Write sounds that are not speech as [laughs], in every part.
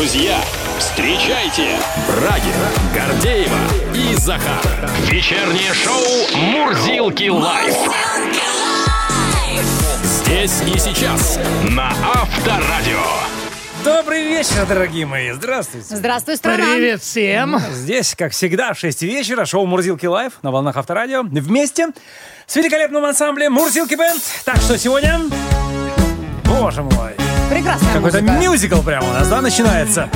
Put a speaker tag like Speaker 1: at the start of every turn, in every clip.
Speaker 1: Друзья, встречайте Брагина, Гордеева и Захар. Вечернее шоу «Мурзилки Live». Здесь и сейчас на Авторадио.
Speaker 2: Добрый вечер, дорогие мои. Здравствуйте.
Speaker 3: Здравствуй, страна.
Speaker 4: Привет всем!
Speaker 2: Здесь, как всегда, в 6 вечера шоу «Мурзилки Live» на волнах Авторадио. Вместе с великолепным ансамблем «Мурзилки Band». Так что сегодня... Боже мой.
Speaker 3: Прекрасная
Speaker 2: Какой-то мюзикл прямо у нас, да, начинается?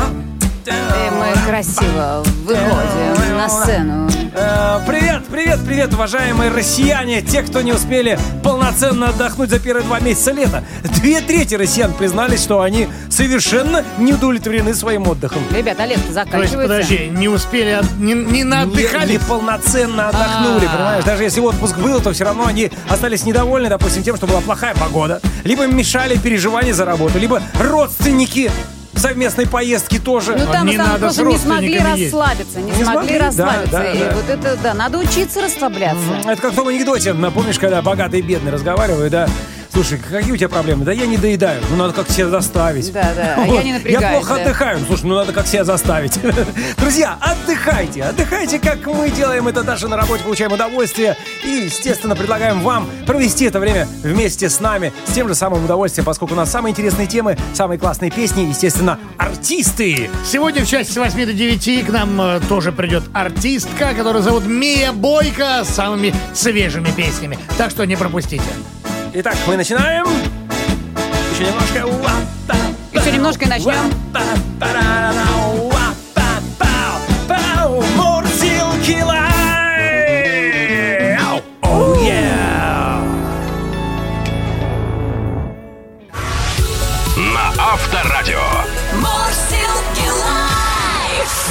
Speaker 3: И мы красиво выходим на сцену.
Speaker 2: Э, Привет, привет, привет, уважаемые россияне, те, кто не успели полноценно отдохнуть за первые два месяца лета. Две трети россиян признались, что они совершенно не удовлетворены своим отдыхом.
Speaker 3: Ребята, лето
Speaker 4: То есть,
Speaker 3: заканчивается.
Speaker 4: подожди, не успели, от- не, не
Speaker 2: Не,
Speaker 4: наотдыхали?
Speaker 2: не полноценно отдохнули,
Speaker 3: А.
Speaker 2: понимаешь? Даже если отпуск был, то все равно они остались недовольны, допустим, тем, что была плохая погода. Либо мешали переживания за работу, либо родственники совместной поездки тоже.
Speaker 3: Ну там,
Speaker 4: Не
Speaker 3: там
Speaker 4: надо
Speaker 3: просто не смогли расслабиться, не,
Speaker 2: Не
Speaker 3: смогли
Speaker 2: смогли, да,
Speaker 3: расслабиться.
Speaker 2: да,
Speaker 3: и
Speaker 2: да.
Speaker 3: вот это, да, надо учиться расслабляться.
Speaker 2: Это как в том анекдоте, напомнишь, когда богатый и бедный разговаривают, да? Слушай, какие у тебя проблемы? Да я не доедаю. Ну, надо как себя заставить.
Speaker 3: Да, да, а я не
Speaker 2: Я
Speaker 3: напрягаюсь,
Speaker 2: плохо
Speaker 3: да.
Speaker 2: отдыхаю. Ну, Слушай, ну надо как себя заставить. [laughs] Друзья, отдыхайте. Отдыхайте, как мы делаем это даже на работе, получаем удовольствие. И, естественно, предлагаем вам провести это время вместе с нами с тем же самым удовольствием, поскольку у нас самые интересные темы, самые классные песни, естественно, артисты.
Speaker 4: Сегодня в части с 8 до 9 к нам э, тоже придет артистка, которую зовут Мия Бойко с самыми свежими песнями. Так что не пропустите.
Speaker 2: Итак, мы начинаем. Еще немножко.
Speaker 3: Еще немножко и начнем.
Speaker 2: Мурзилки.
Speaker 1: На Авторадио.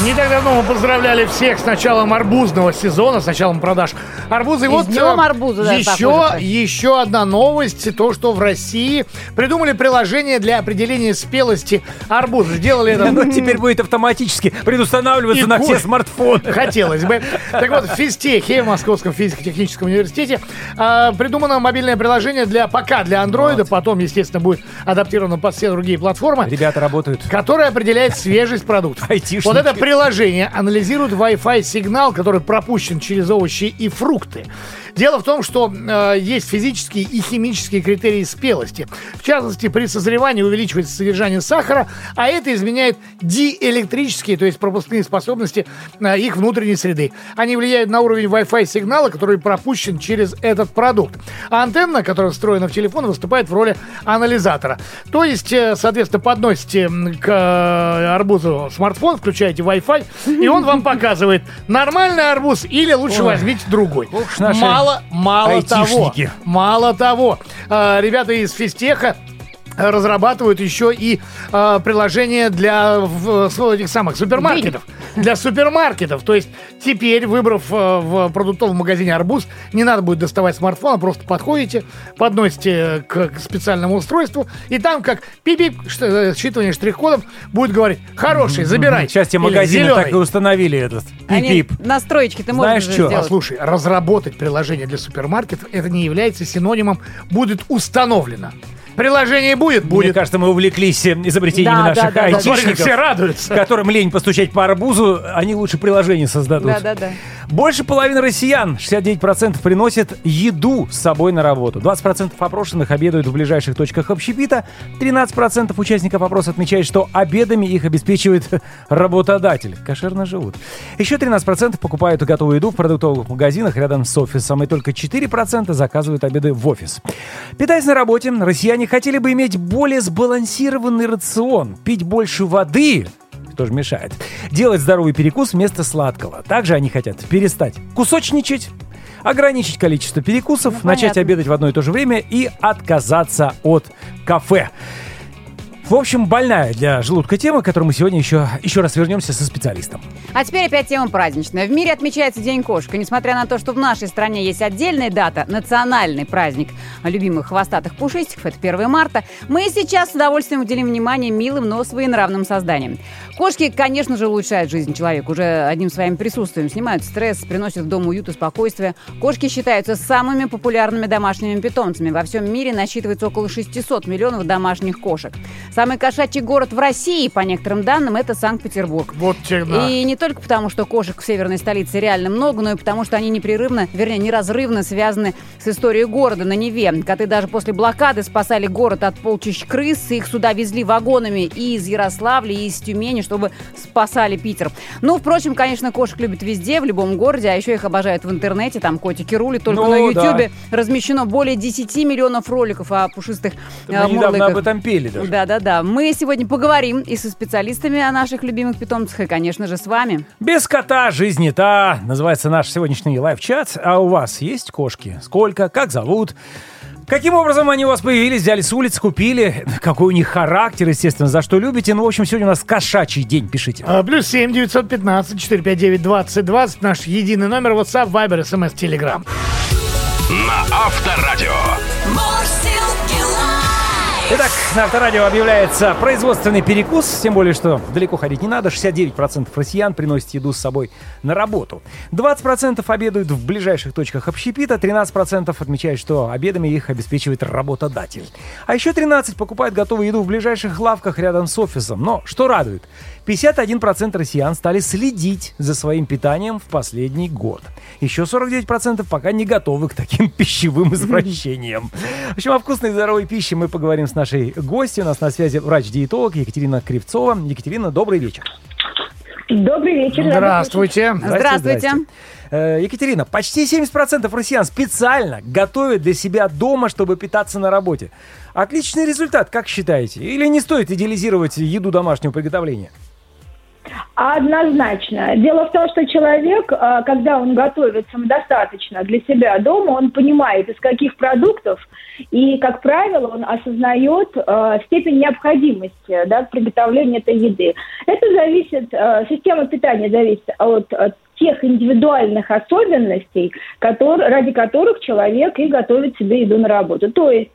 Speaker 4: Не так давно мы поздравляли всех с началом арбузного сезона, с началом продаж арбуза. И, вот
Speaker 3: днем
Speaker 4: э,
Speaker 3: арбуза, да,
Speaker 4: еще, еще одна новость, то, что в России придумали приложение для определения спелости арбуза. Сделали это...
Speaker 2: Оно теперь будет автоматически предустанавливаться на все смартфоны.
Speaker 4: Хотелось бы. Так вот, в физтехе, в Московском физико-техническом университете, а, придумано мобильное приложение для пока для андроида, потом, естественно, будет адаптировано под все другие платформы,
Speaker 2: Ребята работают.
Speaker 4: которое определяет свежесть продуктов.
Speaker 2: Айтишники.
Speaker 4: Вот это приложение анализирует Wi-Fi сигнал, который пропущен через овощи и фрукты. くて、Дело в том, что э, есть физические и химические критерии спелости. В частности, при созревании увеличивается содержание сахара, а это изменяет диэлектрические, то есть пропускные способности э, их внутренней среды. Они влияют на уровень Wi-Fi сигнала, который пропущен через этот продукт. А антенна, которая встроена в телефон, выступает в роли анализатора. То есть, э, соответственно, подносите к э, арбузу смартфон, включаете Wi-Fi, и он вам [laughs] показывает, нормальный арбуз или лучше
Speaker 2: Ой.
Speaker 4: возьмите другой.
Speaker 2: Уж наши
Speaker 4: Мало, мало того, мало того, э, ребята из физтеха разрабатывают еще и э, приложение для в, с- этих самых супермаркетов. Для супермаркетов. То есть теперь, выбрав э, в продуктовом магазине арбуз, не надо будет доставать смартфон, а просто подходите, подносите к, к специальному устройству, и там как пип-пип, э, считывание штрих-кодов будет говорить, хороший, забирай.
Speaker 2: Сейчас те магазины так и установили этот пип-пип.
Speaker 3: настройки-то можно
Speaker 2: Знаешь
Speaker 3: же
Speaker 2: чё?
Speaker 3: сделать.
Speaker 4: Послушай, разработать приложение для супермаркетов это не является синонимом будет установлено. Приложение будет,
Speaker 2: Мне
Speaker 4: будет.
Speaker 2: кажется, мы увлеклись э, изобретениями
Speaker 3: Да,
Speaker 2: наших
Speaker 3: да, да,
Speaker 2: айтишников,
Speaker 4: все радуются.
Speaker 2: которым лень постучать по арбузу, они лучше приложение создадут.
Speaker 3: Да, да, да.
Speaker 2: Больше половины россиян, 69%, приносят еду с собой на работу. 20% опрошенных обедают в ближайших точках общепита. 13% участников опроса отмечают, что обедами их обеспечивает [laughs] работодатель. Кошерно живут. Еще 13% покупают готовую еду в продуктовых магазинах рядом с офисом. И только 4% заказывают обеды в офис. Питаясь на работе, россияне хотели бы иметь более сбалансированный рацион, пить больше воды, кто же мешает? Делать здоровый перекус вместо сладкого. Также они хотят перестать кусочничать, ограничить количество перекусов,
Speaker 3: Ну,
Speaker 2: начать
Speaker 3: понятно.
Speaker 2: обедать в одно и то же время и отказаться от кафе. В общем, больная для желудка тема, к которой мы сегодня еще, еще раз вернемся со специалистом.
Speaker 3: А теперь опять тема праздничная. В мире отмечается День кошек. И несмотря на то, что в нашей стране есть отдельная дата, национальный праздник любимых хвостатых пушистиков, это 1 марта, мы сейчас с удовольствием уделим внимание милым, но своенравным созданиям. Кошки, конечно же, улучшают жизнь человека. Уже одним своим присутствием снимают стресс, приносят в дом уют и спокойствие. Кошки считаются самыми популярными домашними питомцами. Во всем мире насчитывается около 600 миллионов домашних кошек. Самый кошачий город в России, по некоторым данным, это Санкт-Петербург.
Speaker 4: Вот тебе, да.
Speaker 3: И не только потому, что кошек в северной столице реально много, но и потому, что они непрерывно, вернее, неразрывно связаны с историей города на Неве. Коты даже после блокады спасали город от полчищ крыс, их сюда везли вагонами и из Ярославля, и из Тюмени, чтобы спасали Питер. Ну, впрочем, конечно, кошек любят везде, в любом городе, а еще их обожают в интернете, там котики рулят. Только
Speaker 2: Ну,
Speaker 3: на Ютьюбе
Speaker 2: да.
Speaker 3: размещено более 10 миллионов роликов о пушистых
Speaker 2: Мы
Speaker 3: э,
Speaker 2: недавно об этом пели даже.
Speaker 3: Да-да-да. Мы сегодня поговорим и со специалистами о наших любимых питомцах, и, конечно же, с вами.
Speaker 2: Без кота жизнь не та. Называется наш сегодняшний лайв-чат. А у вас есть кошки? Сколько? Как зовут? Каким образом они у вас появились? Взяли с улиц, купили? Какой у них характер, естественно, за что любите? Ну, в общем, сегодня у нас кошачий день, пишите.
Speaker 4: А, Плюс семь девятьсот пятнадцать четыре пять девять двадцать двадцать наш единый номер WhatsApp, Viber, SMS, Telegram.
Speaker 1: На Авторадио.
Speaker 2: На Авторадио объявляется производственный перекус, тем более, что далеко ходить не надо. 69% россиян приносят еду с собой на работу. 20% обедают в ближайших точках общепита, 13% отмечают, что обедами их обеспечивает работодатель. А еще 13% покупают готовую еду в ближайших лавках рядом с офисом. Но что радует? 51% россиян стали следить за своим питанием в последний год. Еще 49% пока не готовы к таким [laughs] пищевым извращениям. В общем, о вкусной и здоровой пище мы поговорим с нашей гостью. У нас на связи врач-диетолог Екатерина Кривцова. Екатерина, добрый вечер.
Speaker 5: Добрый вечер. рада
Speaker 4: Здравствуйте.
Speaker 3: Здравствуйте.
Speaker 2: Э, Екатерина, почти 70% россиян специально готовят для себя дома, чтобы питаться на работе. Отличный результат, как считаете? Или не стоит идеализировать еду домашнего приготовления?
Speaker 5: Однозначно. Дело в том, что человек, а, когда он готовит самодостаточно для себя дома, он понимает, из каких продуктов, и, как правило, он осознает а, степень необходимости да, приготовления этой еды. Это зависит, а, система питания зависит от, тех индивидуальных особенностей, которые, ради которых человек и готовит себе еду на работу. То есть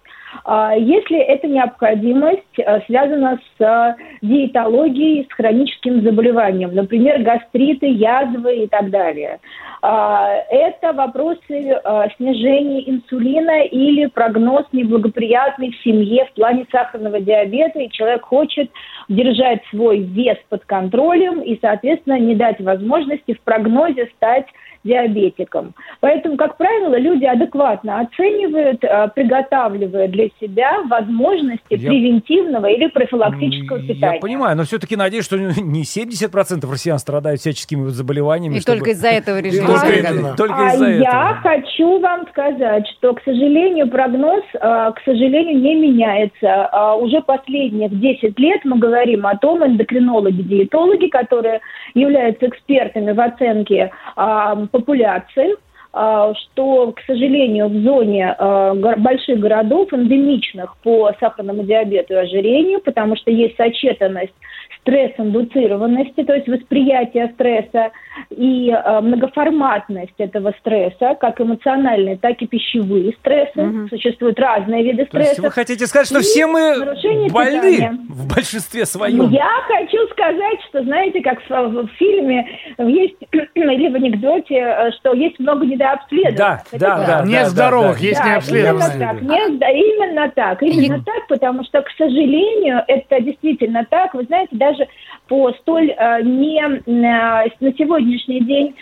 Speaker 5: Если эта необходимость а, связана с а, диетологией, с хроническим заболеванием, например, гастриты, язвы и так далее. А, Это вопросы а, снижения инсулина или прогноз неблагоприятный в семье в плане сахарного диабета, и человек хочет держать свой вес под контролем и, соответственно, не дать возможности в прогнозе стать диабетиком. Поэтому, как правило, люди адекватно оценивают, э, приготавливая для себя возможности
Speaker 2: Я-
Speaker 5: превентивного или профилактического питания.
Speaker 2: Я понимаю, но все-таки надеюсь, что не 70% россиян страдают всяческими заболеваниями.
Speaker 3: И
Speaker 2: чтобы-
Speaker 3: только из-за этого решили
Speaker 2: Только, только
Speaker 5: А
Speaker 2: из-за
Speaker 5: я
Speaker 2: этого.
Speaker 5: хочу вам сказать, что, к сожалению, прогноз, э, к сожалению, не меняется. А Уже последних 10 лет мы говорим о том, эндокринологи, диетологи, которые являются экспертами в оценке а, популяции, а, что, к сожалению, в зоне а, больших городов, эндемичных по сахарному диабету и ожирению, потому что есть сочетанность стресс-индуцированности, то есть восприятие стресса и а, многоформатность этого стресса, как эмоциональные, так и пищевые стрессы. Существуют разные виды
Speaker 2: То есть
Speaker 5: стресса.
Speaker 2: вы хотите сказать, что
Speaker 5: И
Speaker 2: все мы больны
Speaker 5: питания.
Speaker 2: в большинстве своем?
Speaker 5: Я хочу сказать, что, знаете, как в, в фильме есть, [clears throat] или в анекдоте, э, что есть много недообследованных.
Speaker 2: Да,
Speaker 5: Это
Speaker 2: да,
Speaker 5: правда.
Speaker 2: да.
Speaker 4: Нет здоровых, есть
Speaker 5: Да,
Speaker 4: необследованные.
Speaker 5: Именно так, да, именно так, именно так, потому что, к сожалению, это действительно так. Вы знаете, даже по столь э, не э, на сегодняшний день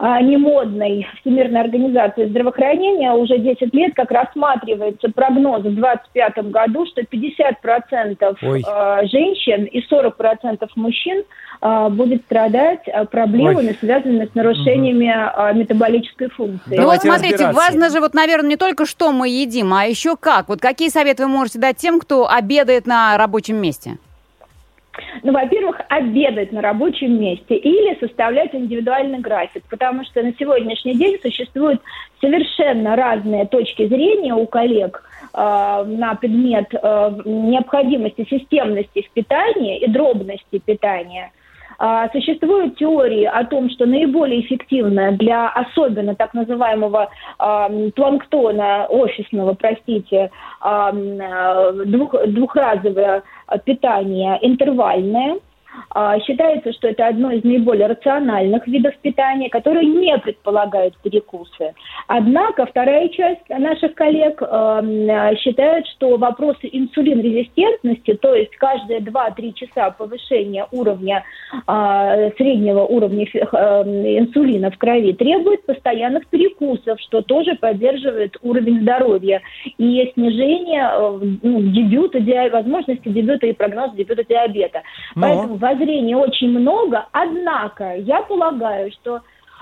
Speaker 5: э, не модной Всемирной организации здравоохранения уже 10 лет как рассматривается прогноз в 2025 году, что 50%
Speaker 2: Ой.
Speaker 5: женщин и 40% мужчин будет страдать проблемами,
Speaker 2: Ой.
Speaker 5: связанными с нарушениями э, метаболической функции.
Speaker 3: Ну вот смотрите, важно же вот, наверное, не только что мы едим, а еще как. Вот какие советы вы можете дать тем, кто обедает на рабочем месте?
Speaker 5: Ну, во-первых, обедать на рабочем месте или составлять индивидуальный график, потому что на сегодняшний день существуют совершенно разные точки зрения у коллег э, на предмет э, необходимости системности в питании и дробности питания. А, Существуют теории о том, что наиболее эффективно для особенно так называемого ам, планктона офисного, простите, э, двух- двухразовое э, питание интервальное. А, Считается, что это одно из наиболее рациональных видов питания, которые не предполагают перекусы. Однако вторая часть наших коллег э, считает, что вопросы инсулинрезистентности, то есть каждые 2-3 часа повышения уровня э, среднего уровня инсулина в крови требует постоянных перекусов, что тоже поддерживает уровень здоровья и снижение э, ну, дебюта, возможности дебюта и прогноз дебюта диабета.
Speaker 2: Ну.
Speaker 5: Поэтому воззрений очень много, однако я полагаю, что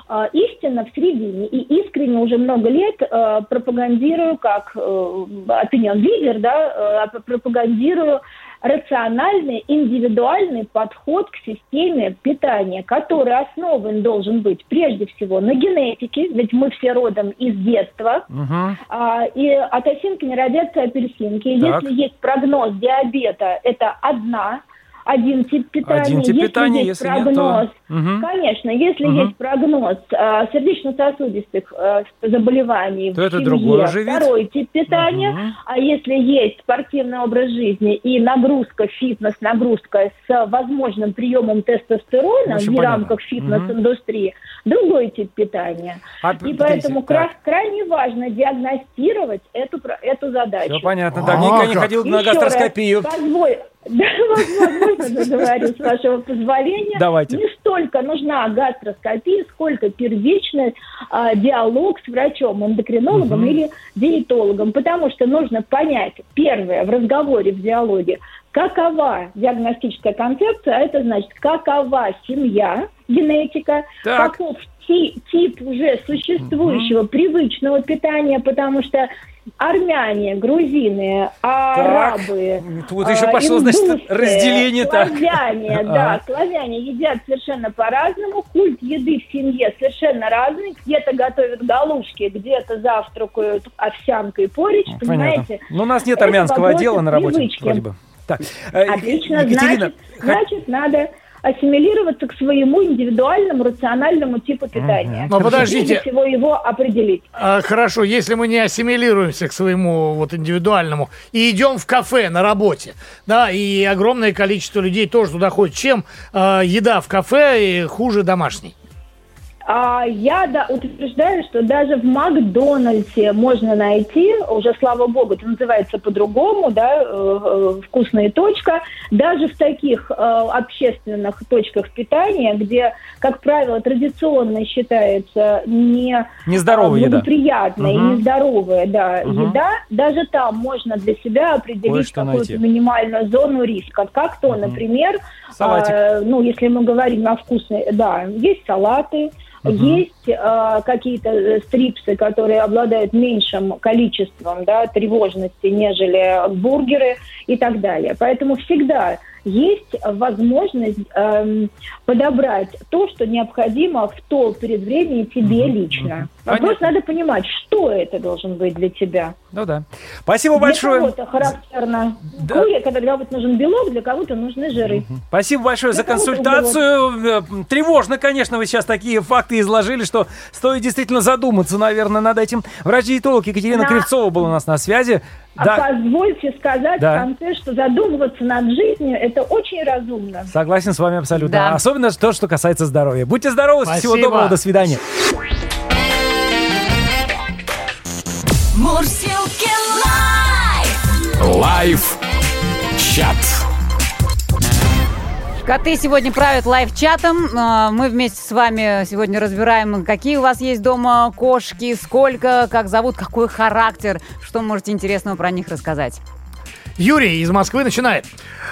Speaker 5: э, истина в середине и искренне уже много лет э, пропагандирую как э, opinion лидер, да, э, пропагандирую рациональный, индивидуальный подход к системе питания, который основан должен быть прежде всего на генетике, ведь мы все родом из детства,
Speaker 2: Мгм.
Speaker 5: а, и от осинки не родятся апельсинки.
Speaker 2: Так.
Speaker 5: Если есть прогноз диабета, это одна, один тип питания.
Speaker 2: Один тип
Speaker 5: если
Speaker 2: питания,
Speaker 5: есть
Speaker 2: если нет, то-
Speaker 5: прогноз,
Speaker 2: Мгм.
Speaker 5: конечно, если
Speaker 2: Мгм.
Speaker 5: есть прогноз а, сердечно-сосудистых а, заболеваний
Speaker 2: То
Speaker 5: в
Speaker 2: это
Speaker 5: семье,
Speaker 2: другой уже вид.
Speaker 5: второй тип питания,
Speaker 2: Мгм.
Speaker 5: а если есть спортивный образ жизни и нагрузка, фитнес, нагрузка с возможным приемом тестостерона
Speaker 2: Очень
Speaker 5: в
Speaker 2: понятно.
Speaker 5: рамках фитнес-индустрии, другой тип питания.
Speaker 2: А,
Speaker 5: И поэтому
Speaker 2: так.
Speaker 5: кра- крайне важно диагностировать эту, эту задачу.
Speaker 2: Все понятно.
Speaker 4: А,
Speaker 2: Давненько не ходил на
Speaker 5: Еще раз
Speaker 2: гастроскопию.
Speaker 5: позволь- [laughs] Да, возможно, [laughs] заговорю, с вашего позволения.
Speaker 2: Давайте.
Speaker 5: Не столько нужна гастроскопия, сколько первичный а, диалог с врачом, эндокринологом
Speaker 2: Мгм.
Speaker 5: или диетологом. Потому что нужно понять, первое, в разговоре, в диалоге, какова диагностическая концепция, а это значит, какова семья, генетика,
Speaker 2: Так.
Speaker 5: каков ти- тип уже существующего привычного питания, потому что армяне, грузины, арабы,
Speaker 2: Тут еще
Speaker 5: а,
Speaker 2: пошло, значит,
Speaker 5: индусы,
Speaker 2: разделение так.
Speaker 5: Славяне,
Speaker 2: Ага.
Speaker 5: да, славяне едят совершенно по-разному, культ еды в семье совершенно разный, где-то готовят галушки, где-то завтракают овсянкой порич,
Speaker 2: Понятно.
Speaker 5: понимаете?
Speaker 2: Ну, у нас нет армянского отдела на работе,
Speaker 5: привычки.
Speaker 2: вроде бы. Так, э,
Speaker 5: Отлично,
Speaker 2: Екатерина,
Speaker 5: значит,
Speaker 2: х-
Speaker 5: значит, надо ассимилироваться к своему индивидуальному рациональному типу питания.
Speaker 4: Но подождите.
Speaker 5: всего его определить.
Speaker 4: А, хорошо, если мы не ассимилируемся к своему вот индивидуальному и идем в кафе на работе, да, и огромное количество людей тоже туда ходит, чем а, еда в кафе хуже домашней?
Speaker 5: А я да, утверждаю, что даже в Макдональдсе можно найти, уже слава богу, это называется по-другому, да, э, э, вкусная точка, даже в таких э, общественных точках питания, где, как правило, традиционно считается не
Speaker 2: Нездоровая
Speaker 5: а,
Speaker 2: еда.
Speaker 5: благоприятная
Speaker 2: Мгм.
Speaker 5: и нездоровая да,
Speaker 2: Мгм.
Speaker 5: еда, даже там можно для себя определить какую-то минимальную зону риска. Как то, например,
Speaker 2: Салатик.
Speaker 5: а, ну, если мы говорим о вкусной, да, есть салаты, есть а, какие-то э, стрипсы, которые обладают меньшим количеством да, тревожности, нежели бургеры и так далее. Поэтому всегда есть возможность эм, подобрать то, что необходимо в то предвремие тебе лично. Вопрос
Speaker 2: Понятно.
Speaker 5: надо понимать, что это должен быть для тебя.
Speaker 2: Ну да. Спасибо
Speaker 5: Для
Speaker 2: большое.
Speaker 5: кого-то характерно
Speaker 2: Да.
Speaker 5: кури, когда для кого-то нужен белок, для кого-то нужны жиры.
Speaker 2: Спасибо большое за
Speaker 5: Да, кого-то
Speaker 2: консультацию. Э, Тревожно, конечно, вы сейчас такие факты изложили, что стоит действительно задуматься, наверное, над этим. Врач-диетолог Екатерина
Speaker 5: Да.
Speaker 2: Кривцова была у нас на связи.
Speaker 5: А
Speaker 2: Да,
Speaker 5: позвольте сказать
Speaker 2: Да.
Speaker 5: в конце, что задумываться над жизнью это очень разумно.
Speaker 2: согласен с вами абсолютно.
Speaker 3: Да.
Speaker 2: Особенно то, что касается здоровья. Будьте здоровы, всего
Speaker 4: Спасибо.
Speaker 2: доброго, до свидания.
Speaker 6: Мурзилки Live!
Speaker 1: Live чат.
Speaker 3: Коты сегодня правят live -чатом. А, Мы вместе с вами сегодня разбираем, какие у вас есть дома кошки, сколько, как зовут, какой характер, что можете интересного про них рассказать.
Speaker 4: Юрий из Москвы начинает.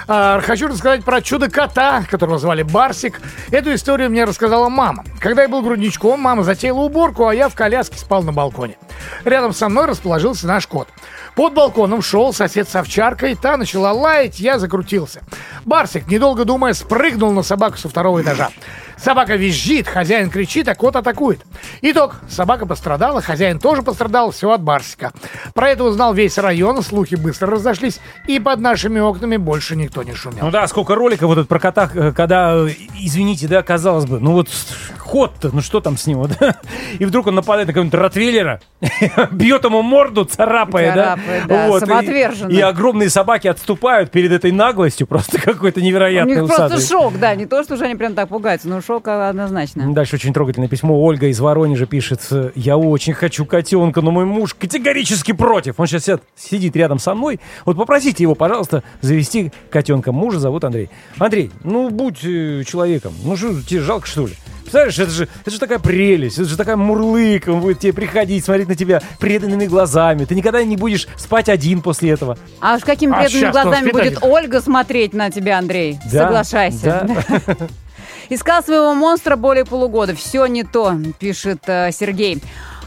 Speaker 4: А, хочу рассказать про чудо-кота, которого звали Барсик. Эту историю мне рассказала мама. Когда я был грудничком, мама затеяла уборку, а я в коляске спал на балконе. Рядом со мной расположился наш кот. Под балконом шел сосед с овчаркой, та начала лаять, я закрутился. Барсик, недолго думая, спрыгнул на собаку со второго этажа. Собака визжит, хозяин кричит, а кот атакует. Итог. Собака пострадала, хозяин тоже пострадал, все от Барсика. Про это узнал весь район, слухи быстро разошлись, и под нашими окнами больше никто не шумел.
Speaker 2: Ну да, сколько роликов вот это про кота, э, когда, э, извините, да, казалось бы, ну вот ход-то, ну что там с ним? вот? [laughs] И вдруг он нападает на какого-нибудь ротвейлера, [laughs] бьет ему морду, царапая, да?
Speaker 3: Царапает, да,
Speaker 2: Вот, и-
Speaker 3: самоотверженно.
Speaker 2: И, огромные собаки отступают перед этой наглостью, [laughs] просто какой-то
Speaker 3: У
Speaker 2: невероятный
Speaker 3: них просто
Speaker 2: усатый.
Speaker 3: шок, да, не то, что уже они прям так пугаются, но шок а, однозначно.
Speaker 2: Дальше очень трогательное письмо. Ольга из Воронежа пишет. Я очень хочу котенка, но мой муж категорически против. Он сейчас сидит рядом со мной. Вот попросите его, пожалуйста, завести котенка. Мужа зовут Андрей. Андрей, ну будь э, человеком. Ну что, тебе жалко, что ли? Представляешь, это же, это же такая прелесть, это же такая мурлыка, он будет тебе приходить, смотреть на тебя преданными глазами. Ты никогда не будешь спать один после этого.
Speaker 3: А уж какими
Speaker 4: А
Speaker 3: преданными
Speaker 4: щас-то
Speaker 3: глазами будет Ольга смотреть на тебя, Андрей?
Speaker 2: Да,
Speaker 3: Соглашайся.
Speaker 2: да. [laughs]
Speaker 3: Искал своего монстра более полугода. Все не то, пишет э, Сергей.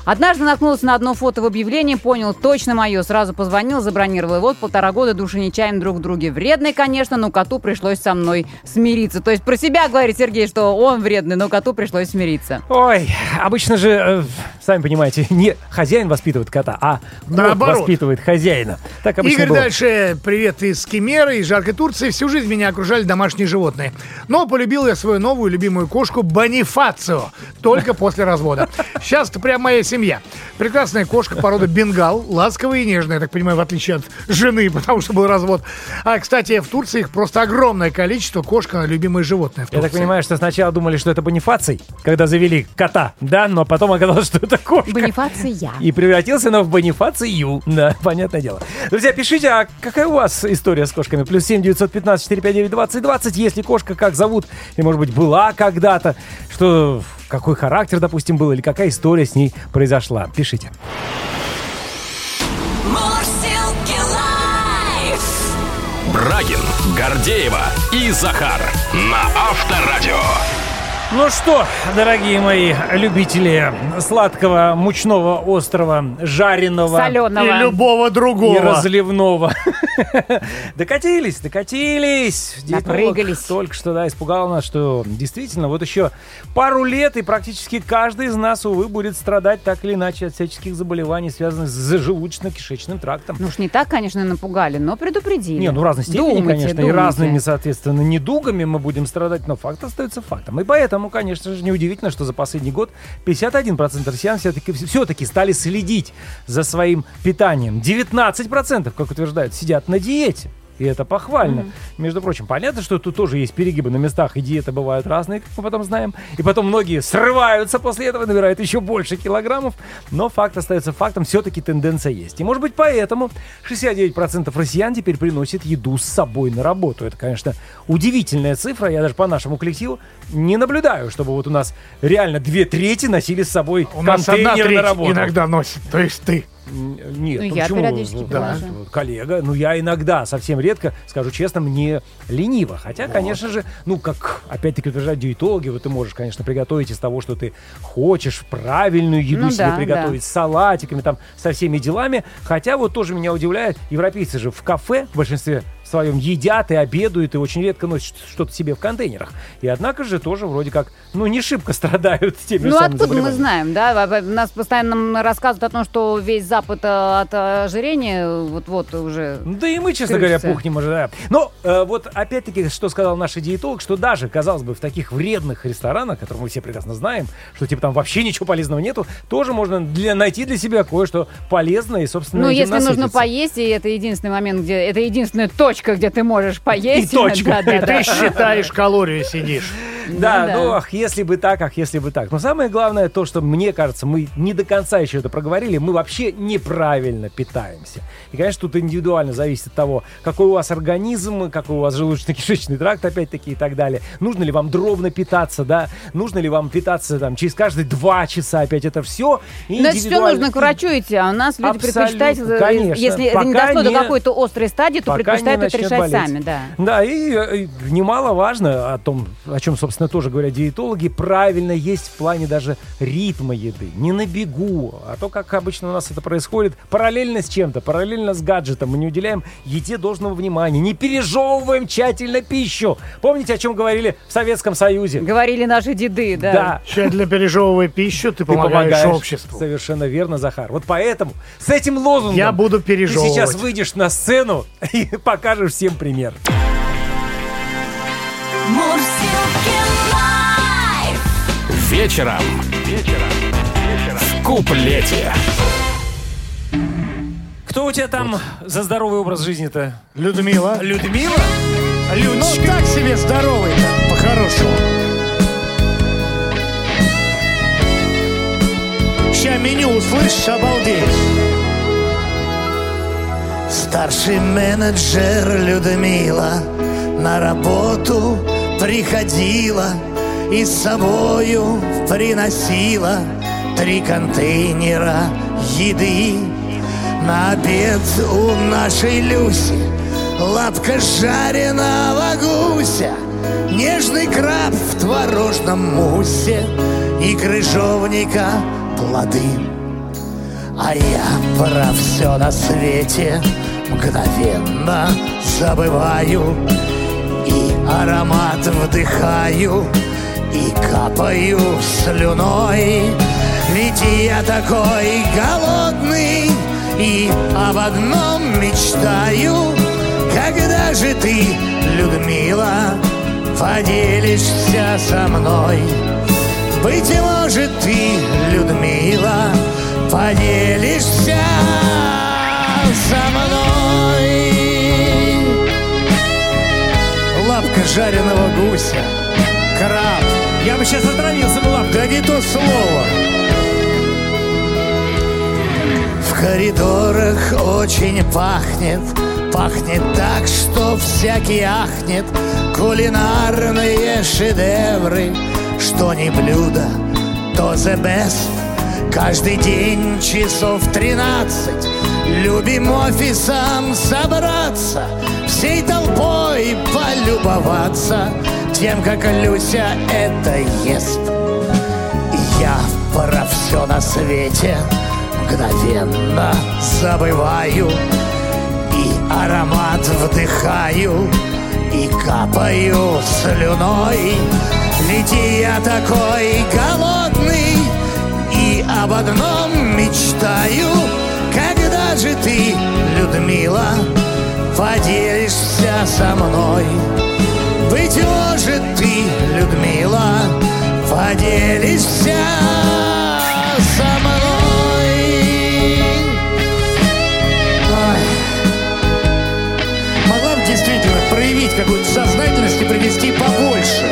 Speaker 3: Однажды наткнулся на одно фото в объявлении, понял, точно мое. Сразу позвонил, забронировал. И вот полтора года души не чаем друг в друге. Вредный, конечно, но коту пришлось со мной смириться. То есть про себя говорит Сергей, что он вредный, но коту пришлось смириться.
Speaker 2: Ой, обычно же, э, сами понимаете, не хозяин воспитывает кота, а
Speaker 4: Наоборот.
Speaker 2: воспитывает хозяина. Так обычно
Speaker 4: Игорь
Speaker 2: было.
Speaker 4: дальше. Привет из Кемеры, из жаркой Турции. Всю жизнь меня окружали домашние животные. Но полюбил я свою новую любимую кошку Бонифацио. Только после развода. Сейчас это прям моя семья. Прекрасная кошка породы бенгал. Ласковая и нежная, я так понимаю, в отличие от жены, [laughs] потому что был развод. А, кстати, в Турции их просто огромное количество. Кошка – любимое животное в
Speaker 2: Я
Speaker 4: Турции.
Speaker 2: так понимаю, что сначала думали, что это Бонифаций, когда завели кота, да, но потом оказалось, что это кошка.
Speaker 3: Бонифация.
Speaker 2: И превратился она в Бонифацию. Да, [laughs] понятное дело. Друзья, пишите, а какая у вас история с кошками? Плюс 7 915 459 20 20. Если кошка как зовут, и, может быть, была когда-то, что какой характер, допустим, был, или какая история с ней произошла. Пишите.
Speaker 1: Брагин, Гордеева и Захар на Авторадио.
Speaker 2: Ну что, дорогие мои любители сладкого, мучного, острого, жареного
Speaker 3: Соленого.
Speaker 4: И любого
Speaker 2: и
Speaker 4: другого.
Speaker 2: разливного. [laughs] Докатились, докатились.
Speaker 3: Допрыгались.
Speaker 2: Только что, да, испугал нас, что действительно вот еще пару лет, и практически каждый из нас, увы, будет страдать так или иначе от всяческих заболеваний, связанных с желудочно-кишечным трактом.
Speaker 3: Ну уж не так, конечно, напугали, но предупредили.
Speaker 2: Не, ну разной степени,
Speaker 3: Думайте,
Speaker 2: конечно, и разными, соответственно, недугами мы будем страдать, но факт остается фактом. И поэтому, конечно же, неудивительно, что за последний год 51% россиян все-таки, все-таки стали следить за своим питанием. 19%, как утверждают, сидят на диете. И это похвально. Между прочим, понятно, что тут тоже есть перегибы на местах, и диеты бывают разные, как мы потом знаем. И потом многие срываются после этого, набирают еще больше килограммов. Но факт остается фактом, все-таки тенденция есть. И может быть поэтому 69% россиян теперь приносят еду с собой на работу. Это, конечно, удивительная цифра. Я даже по нашему коллективу не наблюдаю, чтобы вот у нас реально две трети носили с собой
Speaker 4: У нас одна
Speaker 2: контейнер
Speaker 4: треть
Speaker 2: на работу.
Speaker 4: иногда носит, то есть ты.
Speaker 2: Нет,
Speaker 3: Ну,
Speaker 2: ну
Speaker 3: я
Speaker 2: почему?
Speaker 3: периодически
Speaker 2: Да,
Speaker 3: привожу.
Speaker 2: вот коллега. Ну, я иногда, совсем редко, скажу честно, мне лениво. Хотя, конечно же, ну, как опять-таки утверждают диетологи, вот ты можешь, конечно, приготовить из того, что ты хочешь, правильную еду
Speaker 3: Ну
Speaker 2: себе
Speaker 3: да,
Speaker 2: приготовить, с салатиками, там, со всеми делами. Хотя вот тоже меня удивляет, европейцы же в кафе в большинстве своем едят и обедают, и очень редко носят что-то себе в контейнерах. И однако же тоже вроде как, ну, не шибко страдают теми
Speaker 3: Ну откуда мы знаем, да? Нас постоянно рассказывают о том, что весь Запад э, от ожирения вот-вот уже...
Speaker 2: Да и мы, честно
Speaker 3: Крышится.
Speaker 2: говоря, пухнем уже, да. Но э, вот опять-таки, что сказал наш диетолог, что даже, казалось бы, в таких вредных ресторанах, которые мы все прекрасно знаем, что типа там вообще ничего полезного нету, тоже можно для, найти для себя кое-что полезное и, собственно,
Speaker 3: Ну, если нужно
Speaker 2: насытиться.
Speaker 3: поесть, и это единственный момент, где... Это единственная точка, где ты можешь поесть.
Speaker 2: И точка.
Speaker 3: Да, да,
Speaker 4: И
Speaker 3: да.
Speaker 4: ты считаешь калории, сидишь.
Speaker 2: Да,
Speaker 3: Ну
Speaker 2: ну, ах, если бы так, ах, если бы так. Но самое главное то, что мне кажется, мы не до конца еще это проговорили, мы вообще неправильно питаемся. И, конечно, тут индивидуально зависит от того, какой у вас организм, какой у вас желудочно-кишечный тракт, опять-таки, и так далее. Нужно ли вам дробно питаться, да? Нужно ли вам питаться там через каждые два часа опять это все?
Speaker 3: Значит, все нужно к врачу идти, а у нас люди
Speaker 2: Абсолютно,
Speaker 3: предпочитают, э,
Speaker 2: конечно.
Speaker 3: если это не
Speaker 2: Пока
Speaker 3: дошло до
Speaker 2: не-
Speaker 3: какой-то острой стадии, то
Speaker 2: пока
Speaker 3: предпочитают
Speaker 2: начнет
Speaker 3: решать
Speaker 2: болеть.
Speaker 3: сами, да.
Speaker 2: Да, и, э, и немаловажно о том, о чем, собственно, тоже говорят диетологи, правильно есть в плане даже ритма еды. Не на бегу, а то, как обычно у нас это происходит, параллельно с чем-то, параллельно с гаджетом. Мы не уделяем еде должного внимания, не пережевываем тщательно пищу. Помните, о чем говорили в Советском Союзе?
Speaker 3: Говорили наши деды, да.
Speaker 2: Да.
Speaker 4: Тщательно пережевывая пищу, ты
Speaker 2: Ты
Speaker 4: помогаешь, обществу.
Speaker 2: Совершенно верно, Захар. Вот поэтому с этим лозунгом
Speaker 4: Я буду
Speaker 2: ты сейчас
Speaker 4: пережевывать.
Speaker 2: выйдешь на сцену [laughs] и покажешь всем пример.
Speaker 1: Вечером. Вечером. В куплете.
Speaker 2: Кто у тебя там за здоровый образ жизни-то?
Speaker 4: Людмила.
Speaker 2: Людмила?
Speaker 4: Ну,
Speaker 2: Людочка?
Speaker 4: так себе здоровый-то, по-хорошему. Ща меню услышишь, обалдеешь. Старший менеджер Людмила на работу приходила и с собою приносила три контейнера еды. На обед у нашей Люси лапка жареного гуся, нежный краб в творожном мусе и крыжовника плоды. А я про все на свете мгновенно забываю. И аромат вдыхаю и капаю слюной. Ведь я такой голодный и об одном мечтаю. Когда же ты, Людмила, поделишься со мной? Быть может, ты, Людмила, поделишься со мной. Лапка жареного гуся, краб.
Speaker 2: Я бы сейчас отравился бы лапкой.
Speaker 4: Да не то слово. В коридорах очень пахнет, пахнет так, что всякий ахнет. Кулинарные шедевры, что не блюдо, то the best. Каждый день часов тринадцать Любим офисом собраться Всей толпой полюбоваться Тем, как Люся это ест. Я про все на свете Мгновенно забываю И аромат вдыхаю И капаю слюной. Ведь я такой голодный об одном мечтаю Когда же ты, Людмила Поделишься со мной Быть может, ты, Людмила Поделишься со мной Ой. Могла бы действительно проявить какую-то сознательность и принести побольше.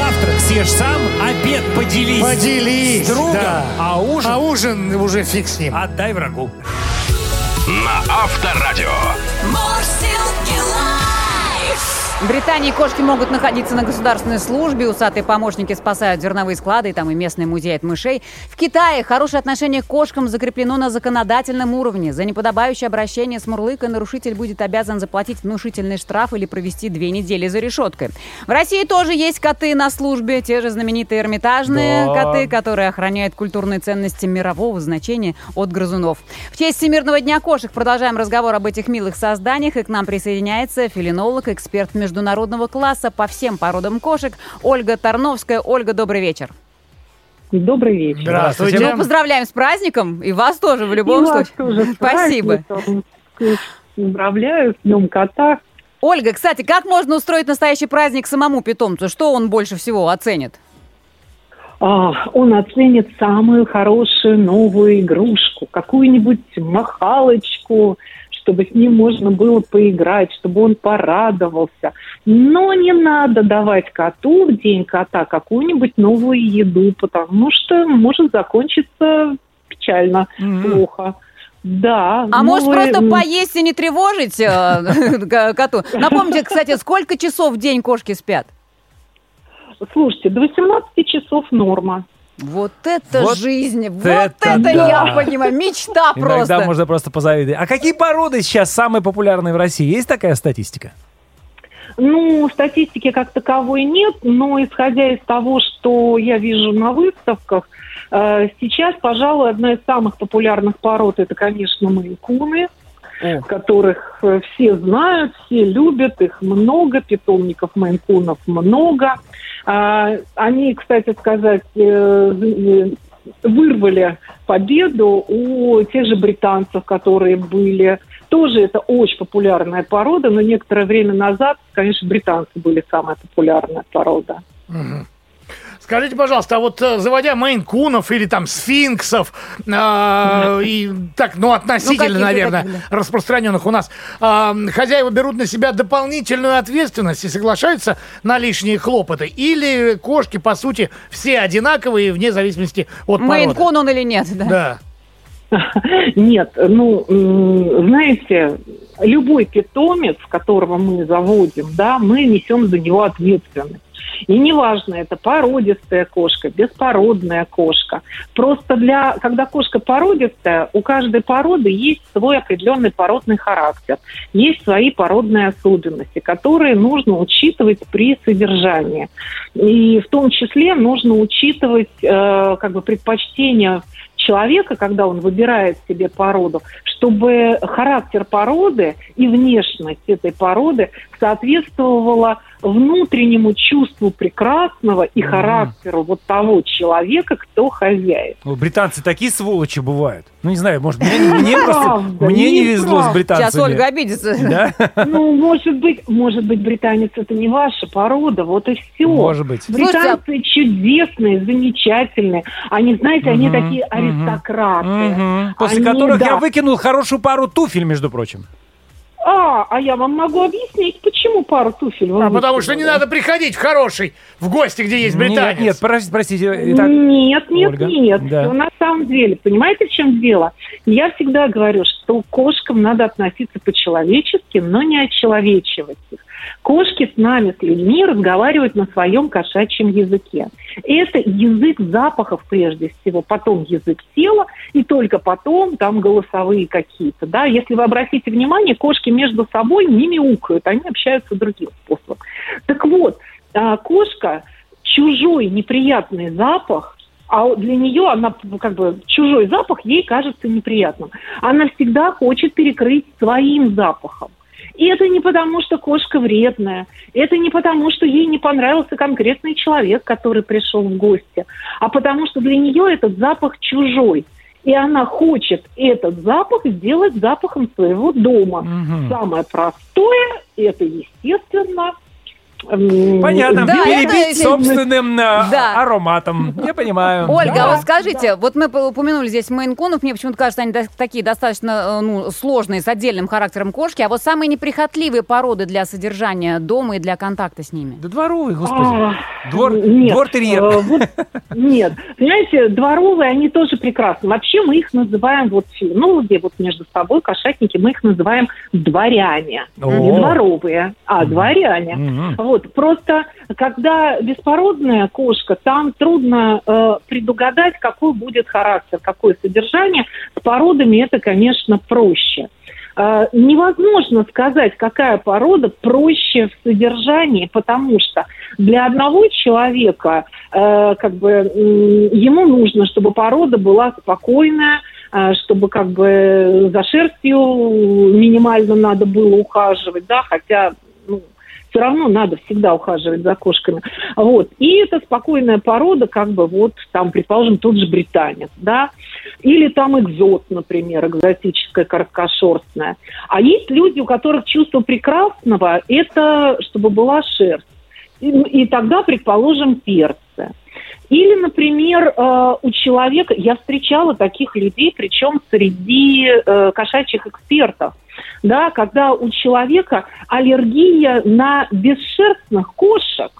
Speaker 2: Завтрак съешь сам, обед поделись.
Speaker 4: Поделись.
Speaker 2: С другом,
Speaker 4: да.
Speaker 2: а ужин
Speaker 4: А ужин уже фиг с ним.
Speaker 2: отдай врагу.
Speaker 1: На Авторадио.
Speaker 3: В Британии кошки могут находиться на государственной службе, усатые помощники спасают зерновые склады, и там и местный музей от мышей. В Китае хорошее отношение к кошкам закреплено на законодательном уровне. За неподобающее обращение с мурлыкой нарушитель будет обязан заплатить внушительный штраф или провести две недели за решеткой. В России тоже есть коты на службе, те же знаменитые эрмитажные
Speaker 2: Да.
Speaker 3: коты, которые охраняют культурные ценности мирового значения от грызунов. В честь Всемирного дня кошек продолжаем разговор об этих милых созданиях, и к нам присоединяется филинолог, эксперт международного класса по всем породам кошек Ольга Тарновская. Ольга, добрый вечер.
Speaker 7: Добрый вечер.
Speaker 2: Здравствуйте.
Speaker 3: Ну, поздравляем с праздником, и вас тоже в любом
Speaker 7: И вас
Speaker 3: случае.
Speaker 7: тоже с
Speaker 3: Спасибо.
Speaker 7: Поздравляю с Днем кота.
Speaker 3: Ольга, кстати, как можно устроить настоящий праздник самому питомцу? Что он больше всего оценит?
Speaker 7: А, он оценит самую хорошую новую игрушку, какую-нибудь махалочку, чтобы с ним можно было поиграть, чтобы он порадовался. Но не надо давать коту в день кота какую-нибудь новую еду, потому что может закончиться печально, плохо. Да.
Speaker 3: А может просто поесть и не тревожить э, [laughs] ко- коту? Напомните, кстати, сколько часов в день кошки спят?
Speaker 7: Слушайте, до 18 часов норма.
Speaker 3: Вот это
Speaker 2: Вот
Speaker 3: жизнь, вот
Speaker 2: это
Speaker 3: это,
Speaker 2: да.
Speaker 3: я понимаю, мечта
Speaker 2: Иногда
Speaker 3: просто.
Speaker 2: можно просто позавидовать. А какие породы сейчас самые популярные в России? Есть такая статистика?
Speaker 7: Ну, статистики как таковой нет, но исходя из того, что я вижу на выставках, э, сейчас, пожалуй, одна из самых популярных пород это, конечно, мейн-куны,
Speaker 2: О.
Speaker 7: которых э, все знают, все любят, их много, питомников мейн-кунов много. А, Они, кстати сказать, э, э, вырвали победу у тех же британцев, которые были. Тоже это очень популярная порода, но некоторое время назад, конечно, британцы были самая популярная порода.
Speaker 4: Скажите, пожалуйста, а вот э, заводя мейн-кунов или там сфинксов, э, и так, ну, относительно,
Speaker 3: каких-то
Speaker 4: наверное,
Speaker 3: таких,
Speaker 4: распространенных у нас, э, хозяева берут на себя дополнительную ответственность и соглашаются на лишние хлопоты? Или кошки, по сути, все одинаковые, вне зависимости от породы?
Speaker 3: Мейн-кун он или нет, да?
Speaker 4: Да. [laughs]
Speaker 7: Нет, ну, знаете, любой питомец, которого мы заводим, да, мы несем за него ответственность. И неважно, это породистая кошка, беспородная кошка. Просто для, когда кошка породистая, у каждой породы есть свой определенный породный характер, есть свои породные особенности, которые нужно учитывать при содержании. И в том числе нужно учитывать э, как бы предпочтения человека, когда он выбирает себе породу, чтобы характер породы и внешность этой породы соответствовала внутреннему чувству прекрасного и характеру вот того человека, кто хозяин.
Speaker 2: Ну, Британцы такие сволочи бывают. Ну, не знаю, может, мне, мне [laughs] просто...
Speaker 7: Правда,
Speaker 2: Мне не
Speaker 7: не
Speaker 2: везло с британцами.
Speaker 3: Сейчас Ольга обидится.
Speaker 2: Да? [laughs]
Speaker 7: Ну, может быть, может быть, британец это не ваша порода, вот и все.
Speaker 2: Может быть.
Speaker 7: Британцы чудесные, замечательные. Они, знаете, они такие аристократы.
Speaker 2: После
Speaker 7: Они,
Speaker 2: которых я выкинул хорошую пару туфель, между прочим.
Speaker 7: А, а я вам могу объяснить, почему пару туфель
Speaker 4: А потому что не надо приходить в хороший, в гости, где есть британец.
Speaker 2: Нет, нет, простите, простите. Итак,
Speaker 7: Нет, нет,
Speaker 2: Ольга,
Speaker 7: нет.
Speaker 2: да.
Speaker 7: Всё на самом деле, понимаете, в чем дело? Я всегда говорю, что к кошкам надо относиться по-человечески, но не отчеловечивать их. Кошки с нами, с людьми, разговаривают на своем кошачьем языке. Это язык запахов прежде всего, потом язык тела, и только потом там голосовые какие-то. Да? Если вы обратите внимание, кошки между собой не мяукают, они общаются другим способом. Так вот, а, кошка чужой неприятный запах а для нее она ну, как бы чужой запах ей кажется неприятным. Она всегда хочет перекрыть своим запахом. И это не потому, что кошка вредная, это не потому, что ей не понравился конкретный человек, который пришел в гости, а потому что для нее этот запах чужой. И она хочет этот запах сделать запахом своего дома.
Speaker 2: Мгм.
Speaker 7: Самое простое – это, естественно,
Speaker 2: Понятно,
Speaker 3: Да,
Speaker 2: перебить
Speaker 3: это-
Speaker 2: собственным э,
Speaker 3: Да.
Speaker 2: ароматом. Я понимаю.
Speaker 3: Ольга,
Speaker 2: Да.
Speaker 3: а вот скажите, вот мы по- упомянули здесь мейн-кунов, мне почему-то кажется, они да- такие достаточно э, ну, сложные, с отдельным характером кошки, а вот самые неприхотливые породы для содержания дома и для контакта с ними?
Speaker 2: Да дворовый, господи.
Speaker 7: А,
Speaker 2: Двор,
Speaker 7: нет,
Speaker 2: двор-терьер.
Speaker 7: э, вот, [laughs] нет, понимаете, дворовые, они тоже прекрасны. Вообще мы их называем, вот ну, где вот между собой кошатники, мы их называем дворяне.
Speaker 2: О.
Speaker 7: Не дворовые, а дворяне.
Speaker 2: Мгм.
Speaker 7: Вот, просто когда беспородная кошка, там трудно э, предугадать, какой будет характер, какое содержание. С породами это, конечно, проще. Э, невозможно сказать, какая порода проще в содержании, потому что для одного человека э, как бы м, ему нужно, чтобы порода была спокойная, э, чтобы как бы за шерстью минимально надо было ухаживать, да, хотя ну, все равно надо всегда ухаживать за кошками. Вот. И это спокойная порода, как бы вот там, предположим, тот же британец, да, или там экзот, например, экзотическая короткошерстная. А есть люди, у которых чувство прекрасного – это чтобы была шерсть. И, и тогда, предположим, перцы. Или, например, э, у человека, я встречала таких людей, причем среди э, кошачьих экспертов, да, когда у человека аллергия на бесшерстных кошек,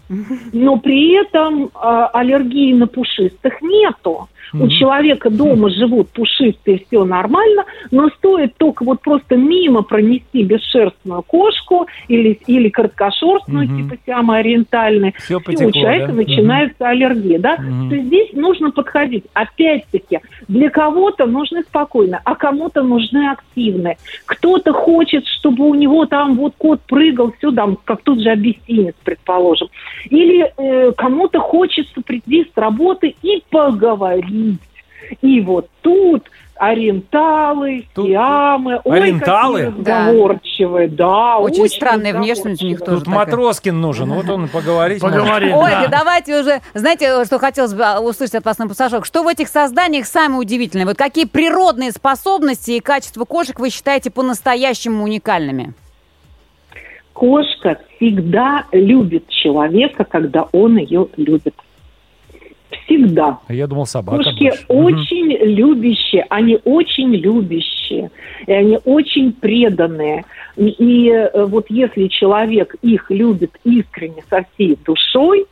Speaker 7: но при этом э, аллергии на пушистых нету. У человека дома живут пушистые, все нормально, но стоит только вот просто мимо пронести бесшерстную кошку или, или короткошерстную,
Speaker 2: Мгм.
Speaker 7: типа сиамоориентальной,
Speaker 2: Всё
Speaker 7: всё,
Speaker 2: потекло,
Speaker 7: у человека
Speaker 2: да?
Speaker 7: начинается аллергия, да?
Speaker 2: Мгм.
Speaker 7: То есть здесь нужно подходить. Опять-таки, для кого-то нужны спокойно, а кому-то нужны активные. Кто-то хочет, чтобы у него там вот кот прыгал, все там, как тут же объяснец, предположим. Или э, кому-то хочется прийти с работы и поговорить. И вот тут ориенталы,
Speaker 2: Тут-
Speaker 7: сиамы. Ой,
Speaker 2: Ориенталы?
Speaker 7: какие разговорчивые, да.
Speaker 3: Очень странная внешность у них
Speaker 7: разговорчивые.
Speaker 2: Тут
Speaker 3: такая.
Speaker 2: Матроскин нужен, вот он поговорить.
Speaker 4: Поговорим.
Speaker 3: Ольга,
Speaker 4: да.
Speaker 3: давайте уже, знаете, что хотелось бы а, услышать от вас на пассажок? Что в этих созданиях самое удивительное? Вот какие природные способности и качества кошек вы считаете по-настоящему уникальными?
Speaker 7: Кошка всегда любит человека, когда он ее любит. Всегда.
Speaker 2: Я думал, собака.
Speaker 7: Кошки
Speaker 2: больше.
Speaker 7: Очень любящие, они очень любящие, и они очень преданные. И, и, э, вот если человек их любит искренне со всей душой,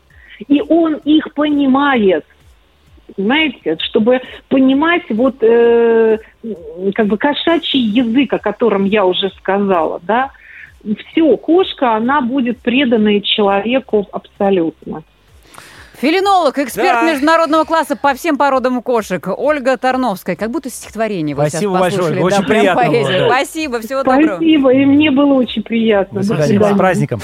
Speaker 7: и он их понимает, понимаете, чтобы понимать вот э, как бы кошачий язык, о котором я уже сказала, да, все, кошка, она будет преданной человеку абсолютно.
Speaker 3: Филинолог, эксперт
Speaker 2: Да.
Speaker 3: международного класса по всем породам кошек. Ольга Тарновская. Как будто стихотворение вы
Speaker 2: Спасибо
Speaker 3: сейчас
Speaker 2: большое,
Speaker 3: послушали.
Speaker 2: Ольга, очень
Speaker 3: прям
Speaker 2: приятно да.
Speaker 3: Спасибо, всего доброго.
Speaker 7: Спасибо, и мне было очень приятно.
Speaker 2: До
Speaker 7: До
Speaker 2: свидания. С праздником.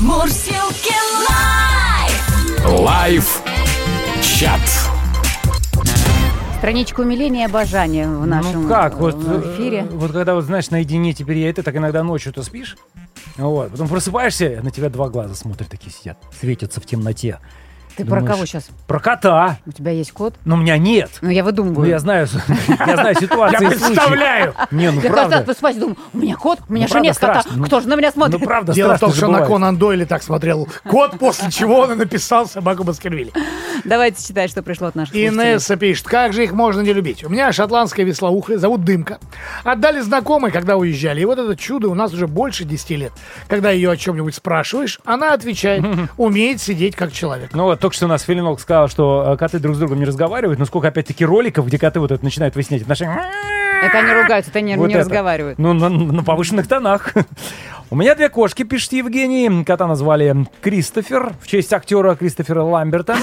Speaker 6: Мурсилки live.
Speaker 1: Live чат.
Speaker 3: Страничка умиления и обожания в нашем
Speaker 2: ну как, вот,
Speaker 3: э,
Speaker 2: э,
Speaker 3: эфире.
Speaker 2: вот когда вот знаешь, наедине теперь я это, так иногда ночью ты спишь, вот, потом просыпаешься, на тебя два глаза смотрят, такие сидят, светятся в темноте.
Speaker 3: Ты про
Speaker 2: думаешь,
Speaker 3: кого сейчас?
Speaker 2: Про кота.
Speaker 3: У тебя есть кот?
Speaker 2: Но у меня нет.
Speaker 3: Ну, я
Speaker 2: Ну,
Speaker 3: выдумываю.
Speaker 2: я знаю, [laughs] я знаю ситуации
Speaker 4: Я представляю.
Speaker 2: Не, ну
Speaker 3: Я
Speaker 2: правда.
Speaker 3: просыпаюсь, думаю, у меня кот, у меня
Speaker 2: Ну,
Speaker 3: же нет кота.
Speaker 2: Ну,
Speaker 3: Кто же на меня смотрит?
Speaker 2: Ну правда,
Speaker 4: Дело в том, что на. Конан Дойли так смотрел кот, после чего он и написал собаку Баскервилли.
Speaker 3: Давайте читать, что пришло от наших.
Speaker 4: Инесса пишет, как же их можно не любить? У меня шотландская веслоухая, зовут Дымка. Отдали знакомые, когда уезжали. И вот это чудо у нас уже больше 10 лет. Когда ее о чем-нибудь спрашиваешь, она отвечает, [laughs] умеет сидеть как человек.
Speaker 2: Ну вот, только что у нас Филинок сказал, что э, коты друг с другом не разговаривают, но сколько опять-таки роликов, где коты вот это начинают выяснять отношения.
Speaker 3: Это они ругаются, это они
Speaker 2: Вот
Speaker 3: не
Speaker 2: это.
Speaker 3: разговаривают.
Speaker 2: Ну, на, на повышенных тонах. У меня две кошки, пишет Евгений. Кота назвали Кристофер в честь актера Кристофера Ламберта.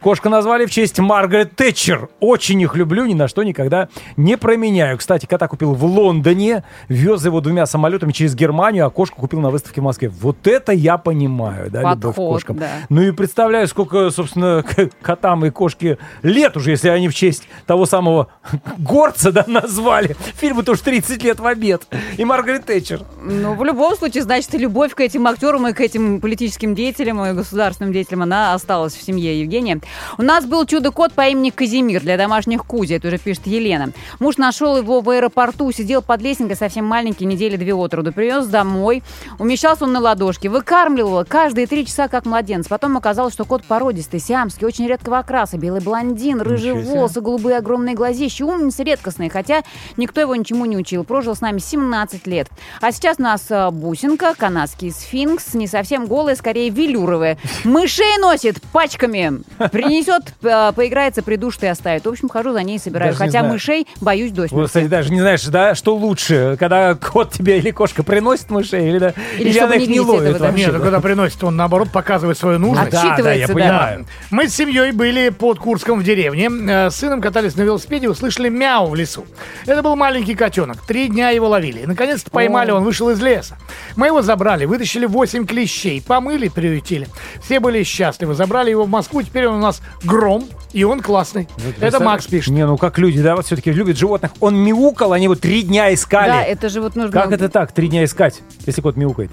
Speaker 2: Кошку назвали в честь Маргарет Тэтчер. Очень их люблю, ни на что никогда не променяю. Кстати, кота купил в Лондоне, вез его двумя самолетами через Германию, а кошку купил на выставке в Москве. Вот это я понимаю, да, любовь к
Speaker 3: Подход,
Speaker 2: кошкам.
Speaker 3: да.
Speaker 2: Ну и представляю, сколько, собственно, [laughs] котам и кошке лет уже, если они в честь того самого [laughs] горца, да, назвали. Фильму тоже 30 лет в обед. И Маргарет Тэтчер.
Speaker 3: Ну, в любом случае, значит, и любовь к этим актерам и к этим политическим деятелям и государственным деятелям, она осталась в семье Евгения. У нас был чудо-кот по имени Казимир для домашних Кузи, это уже пишет Елена. Муж нашел его в аэропорту, сидел под лесенкой совсем маленький, недели две от роду, привез домой, умещался он на ладошке, выкармливал его каждые три часа, как младенец. Потом оказалось, что кот породистый, сиамский, очень редкого окраса, белый блондин, рыжие волосы, голубые огромные глазищи, умница редкостные, хотя никто его ничему не учил. Прожил с нами 17 лет. А сейчас у нас э, бусинка, канадский сфинкс, не совсем голая, скорее велюровая. Мышей носит пачками. Принесет, э, поиграется, придушит и оставит. В общем, хожу за ней и собираю.
Speaker 2: Даже
Speaker 3: Хотя мышей боюсь до
Speaker 2: Вот,
Speaker 3: смерти.
Speaker 2: кстати, даже не знаешь, да, что лучше, когда кот тебе или кошка приносит мышей, или, да,
Speaker 3: Или
Speaker 2: или она их
Speaker 3: не
Speaker 2: ловит
Speaker 3: этого,
Speaker 2: вообще.
Speaker 4: Нет, а когда приносит, он наоборот показывает свою нужность.
Speaker 2: Да, да, я
Speaker 3: Отчитывается, да.
Speaker 2: понимаю.
Speaker 4: Мы с семьей были под Курском в деревне. Э, С сыном катались на велосипеде услышали мяу в лесу. Это был маленький котенок. Три дня его ловили. И, наконец-то поймали, он вышел из леса. Мы его забрали, вытащили 8 клещей, помыли, приютили. Все были счастливы. Забрали его в Москву, теперь он у нас гром, и он классный. Это Макс пишет.
Speaker 2: Не, ну как люди, да, вот все-таки любят животных. Он мяукал, они его три дня искали.
Speaker 3: Да, это же вот нужно...
Speaker 2: Как это так, три дня искать, если кот мяукает?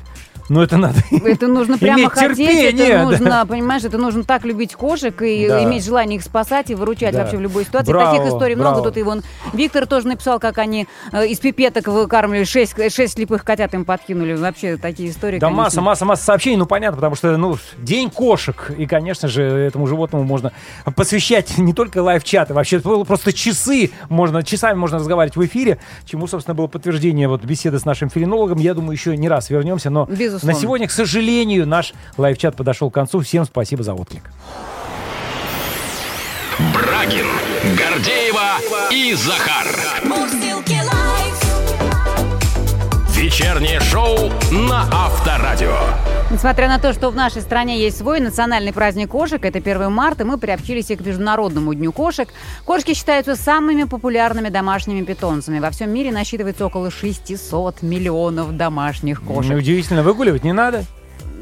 Speaker 2: Ну это надо... [laughs]
Speaker 3: Это нужно прямо хотеть,
Speaker 2: терпение,
Speaker 3: это
Speaker 2: да.
Speaker 3: нужно, понимаешь, это нужно так любить кошек и
Speaker 2: Да.
Speaker 3: иметь желание их спасать и выручать
Speaker 2: Да.
Speaker 3: вообще в любой ситуации.
Speaker 2: Браво,
Speaker 3: Таких историй много.
Speaker 2: браво.
Speaker 3: Тут и вон Виктор тоже написал, как они э, из пипеток выкармливали, шесть, шесть слепых котят им подкинули. Вообще такие истории,
Speaker 2: Да
Speaker 3: конечно.
Speaker 2: масса, масса, масса сообщений, ну понятно, потому что, ну, день кошек, и, конечно же, этому животному можно посвящать не только live-чаты, вообще это было просто часы, можно, часами можно разговаривать в эфире, чему, собственно, было подтверждение вот беседы с нашим фелинологом, я думаю, еще не раз вернемся, но
Speaker 3: Безусловно.
Speaker 2: На сегодня, к сожалению, наш live-чат подошел к концу, всем спасибо за отклик.
Speaker 1: Брагин, Гордеева и Захар. Вечернее шоу на Авторадио.
Speaker 3: Несмотря на то, что в нашей стране есть свой национальный праздник кошек, это 1 марта, мы приобщились и к Международному дню кошек. Кошки считаются самыми популярными домашними питомцами. Во всем мире насчитывается около 600 миллионов домашних кошек.
Speaker 2: Неудивительно, выгуливать не надо.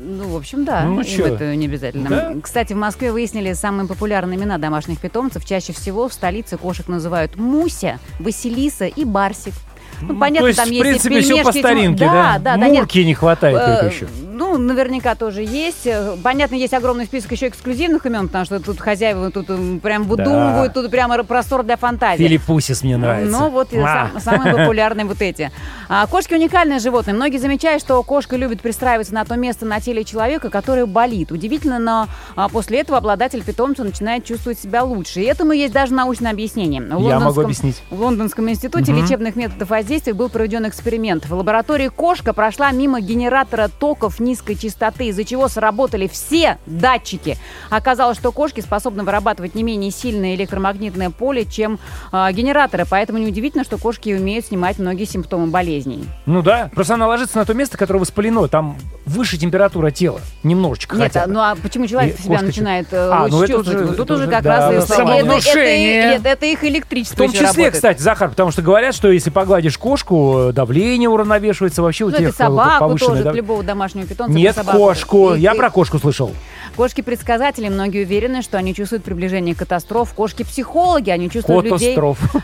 Speaker 3: Ну, в общем, да.
Speaker 2: Ну,
Speaker 3: Им
Speaker 2: чё?
Speaker 3: это не обязательно.
Speaker 2: Да?
Speaker 3: Кстати, в Москве выяснили самые популярные имена домашних питомцев. Чаще всего в столице кошек называют Муся, Василиса и Барсик. Ну, понятно,
Speaker 2: То есть,
Speaker 3: там
Speaker 2: в
Speaker 3: есть и
Speaker 2: принципе, все по старинке,
Speaker 3: да?
Speaker 2: да?
Speaker 3: Да, да, нет.
Speaker 2: Мурки не хватает
Speaker 3: Э,
Speaker 2: еще.
Speaker 3: Ну, наверняка тоже есть. Э, Понятно, есть огромный список еще эксклюзивных имен, потому что тут хозяева тут м, прям выдумывают, тут прямо простор для фантазии.
Speaker 2: Филиппусис мне нравится.
Speaker 3: Ну, вот
Speaker 2: А.
Speaker 3: сам- самые популярные вот эти. А, кошки уникальные животные. Многие замечают, что кошка любит пристраиваться на то место на теле человека, которое болит. Удивительно, но а, после этого обладатель питомца начинает чувствовать себя лучше. И этому есть даже научное объяснение. В
Speaker 2: Я могу объяснить.
Speaker 3: В Лондонском институте лечебных методов воздействия был проведен эксперимент. В лаборатории кошка прошла мимо генератора токов низкой частоты, из-за чего сработали все датчики. Оказалось, что кошки способны вырабатывать не менее сильное электромагнитное поле, чем а, генераторы. Поэтому неудивительно, что кошки умеют снимать многие симптомы болезней.
Speaker 2: Ну да, просто она ложится на то место, которое воспалено. Там выше температура тела. Немножечко
Speaker 3: Нет,
Speaker 2: хотя бы.
Speaker 3: ну а почему человек
Speaker 2: И
Speaker 3: себя
Speaker 2: кошка
Speaker 3: начинает э,
Speaker 2: А,
Speaker 3: лучше
Speaker 2: ну это
Speaker 3: чувствовать?
Speaker 2: уже-
Speaker 3: Ну, Тут
Speaker 2: это
Speaker 3: уже как
Speaker 2: да,
Speaker 3: раз это, это, это, это их
Speaker 2: В
Speaker 3: электричество
Speaker 2: том
Speaker 3: еще
Speaker 2: числе,
Speaker 3: работает.
Speaker 2: кстати, Захар, потому что говорят, что если погладишь кошку, давление уравновешивается вообще у
Speaker 3: Ну,
Speaker 2: тех
Speaker 3: и собаку
Speaker 2: э,
Speaker 3: тоже,
Speaker 2: дав-
Speaker 3: любого домашнего питомца.
Speaker 2: Нет,
Speaker 3: про собаку.
Speaker 2: кошку.
Speaker 3: И-
Speaker 2: Я
Speaker 3: и-
Speaker 2: про кошку слышал.
Speaker 3: Кошки-предсказатели, многие уверены, что они чувствуют приближение катастроф. Кошки-психологи, они чувствуют людей...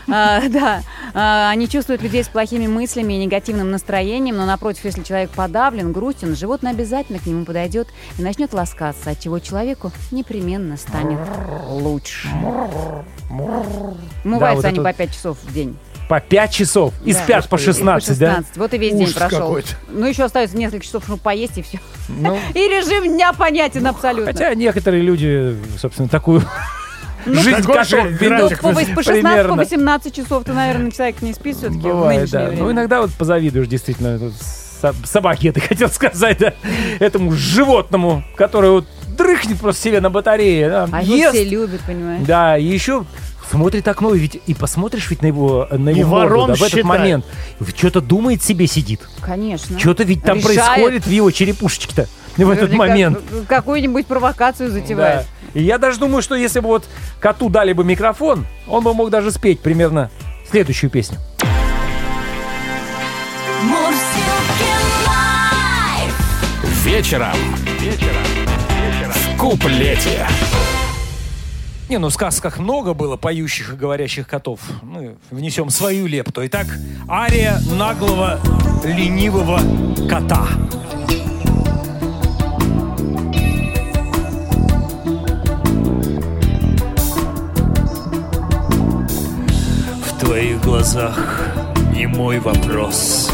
Speaker 3: А, [laughs] да, А, они чувствуют людей с плохими мыслями и негативным настроением, но напротив, если человек подавлен, грустен, животное обязательно к нему подойдет и начнет ласкаться, от чего человеку непременно станет лучше. Умываются
Speaker 2: вот
Speaker 3: они
Speaker 2: это
Speaker 3: по
Speaker 2: вот
Speaker 3: 5 часов в день.
Speaker 2: По 5 часов. И
Speaker 3: Да.
Speaker 2: спят по
Speaker 3: И
Speaker 2: 16, да?
Speaker 3: Вот и весь день
Speaker 4: Ужас
Speaker 3: прошел.
Speaker 4: какой-то.
Speaker 3: Ну, еще остается несколько часов, чтобы поесть, и все.
Speaker 2: Ну, [laughs]
Speaker 3: И режим дня понятен абсолютно.
Speaker 2: хотя некоторые люди, собственно, такую
Speaker 3: Ну, [laughs]
Speaker 2: жизнь
Speaker 4: же
Speaker 2: ведут.
Speaker 4: график.
Speaker 3: По, по 16, по
Speaker 2: примерно.
Speaker 3: 18 часов ты, наверное, человек не спит все-таки
Speaker 2: Бывает, да.
Speaker 3: время.
Speaker 2: Ну, иногда вот позавидуешь, действительно, собаке, ты хотел сказать, да, этому животному, которое вот дрыхнет просто себе на батарее, да,
Speaker 3: А его
Speaker 2: ест,
Speaker 3: все любят, понимаешь?
Speaker 2: да, и еще смотрит окно, и ведь и посмотришь ведь на его, на
Speaker 4: И
Speaker 2: его морду,
Speaker 4: ворон
Speaker 2: да, в этот
Speaker 4: считает.
Speaker 2: момент, что-то думает себе сидит,
Speaker 3: Конечно.
Speaker 2: что-то ведь там
Speaker 3: Решает.
Speaker 2: происходит в его черепушечке-то в этот момент.
Speaker 3: Какую-нибудь провокацию затевает.
Speaker 2: Да. И я даже думаю, что если бы вот коту дали бы микрофон, он бы мог даже спеть примерно следующую песню.
Speaker 6: Live.
Speaker 1: Вечером. Вечером. В куплете.
Speaker 2: Не, ну в сказках много было поющих и говорящих котов. Мы внесем свою лепту. Итак, ария наглого, ленивого кота.
Speaker 8: В твоих глазах не мой вопрос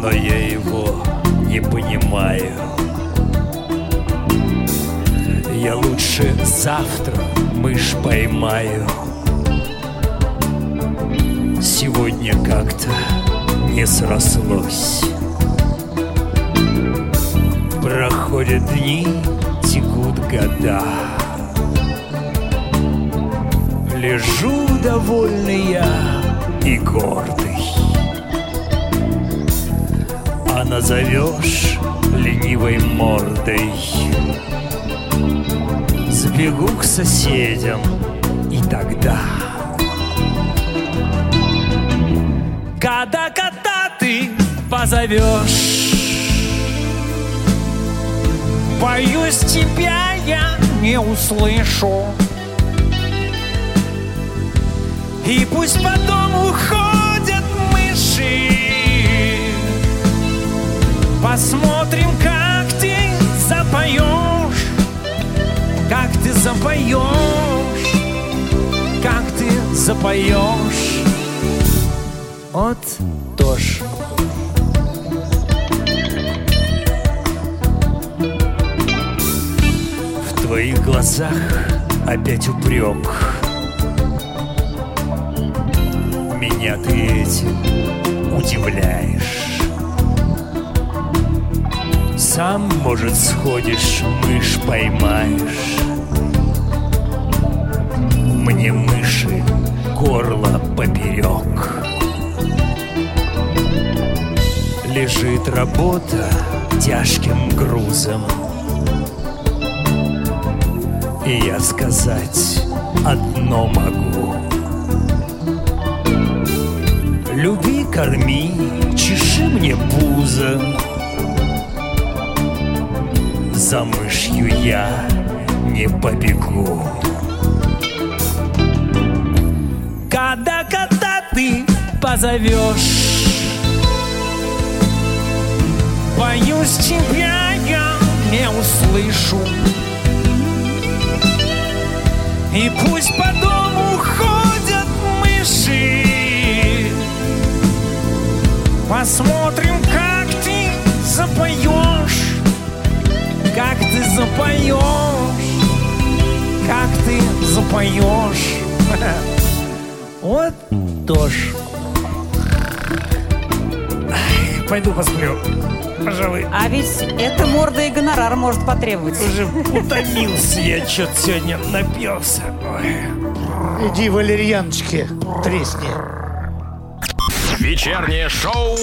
Speaker 8: Но я его не понимаю Я лучше завтра мышь поймаю Сегодня как-то не срослось. Проходят дни, текут года. Лежу довольный я и гордый. А назовешь ленивой мордой Сбегу к соседям. И тогда Когда кота ты позовешь Боюсь, тебя я не услышу. И пусть по дому ходят мыши. Посмотрим, как ты запоешь Как ты запоешь Вот тоже В твоих глазах опять упрек. Меня ты этим удивляешь. Сам, может, сходишь, мышь поймаешь Мне мыши горло поперек. Лежит работа тяжким грузом. И я сказать одно могу. Люби, корми, чеши мне пузо. За мышью я не побегу Когда кота ты позовешь
Speaker 2: Боюсь тебя я не услышу. И пусть по дому ходят мыши. Посмотрим, как ты запоешь Как ты запоешь Как ты запоешь [laughs] Вот тоже Пойду посплю. Пожалуй,
Speaker 3: А ведь это морда и гонорар может потребовать.
Speaker 2: уже утомился я что-то сегодня напился. Ой.
Speaker 4: Иди валерьяночки тресни.
Speaker 1: Вечернее шоу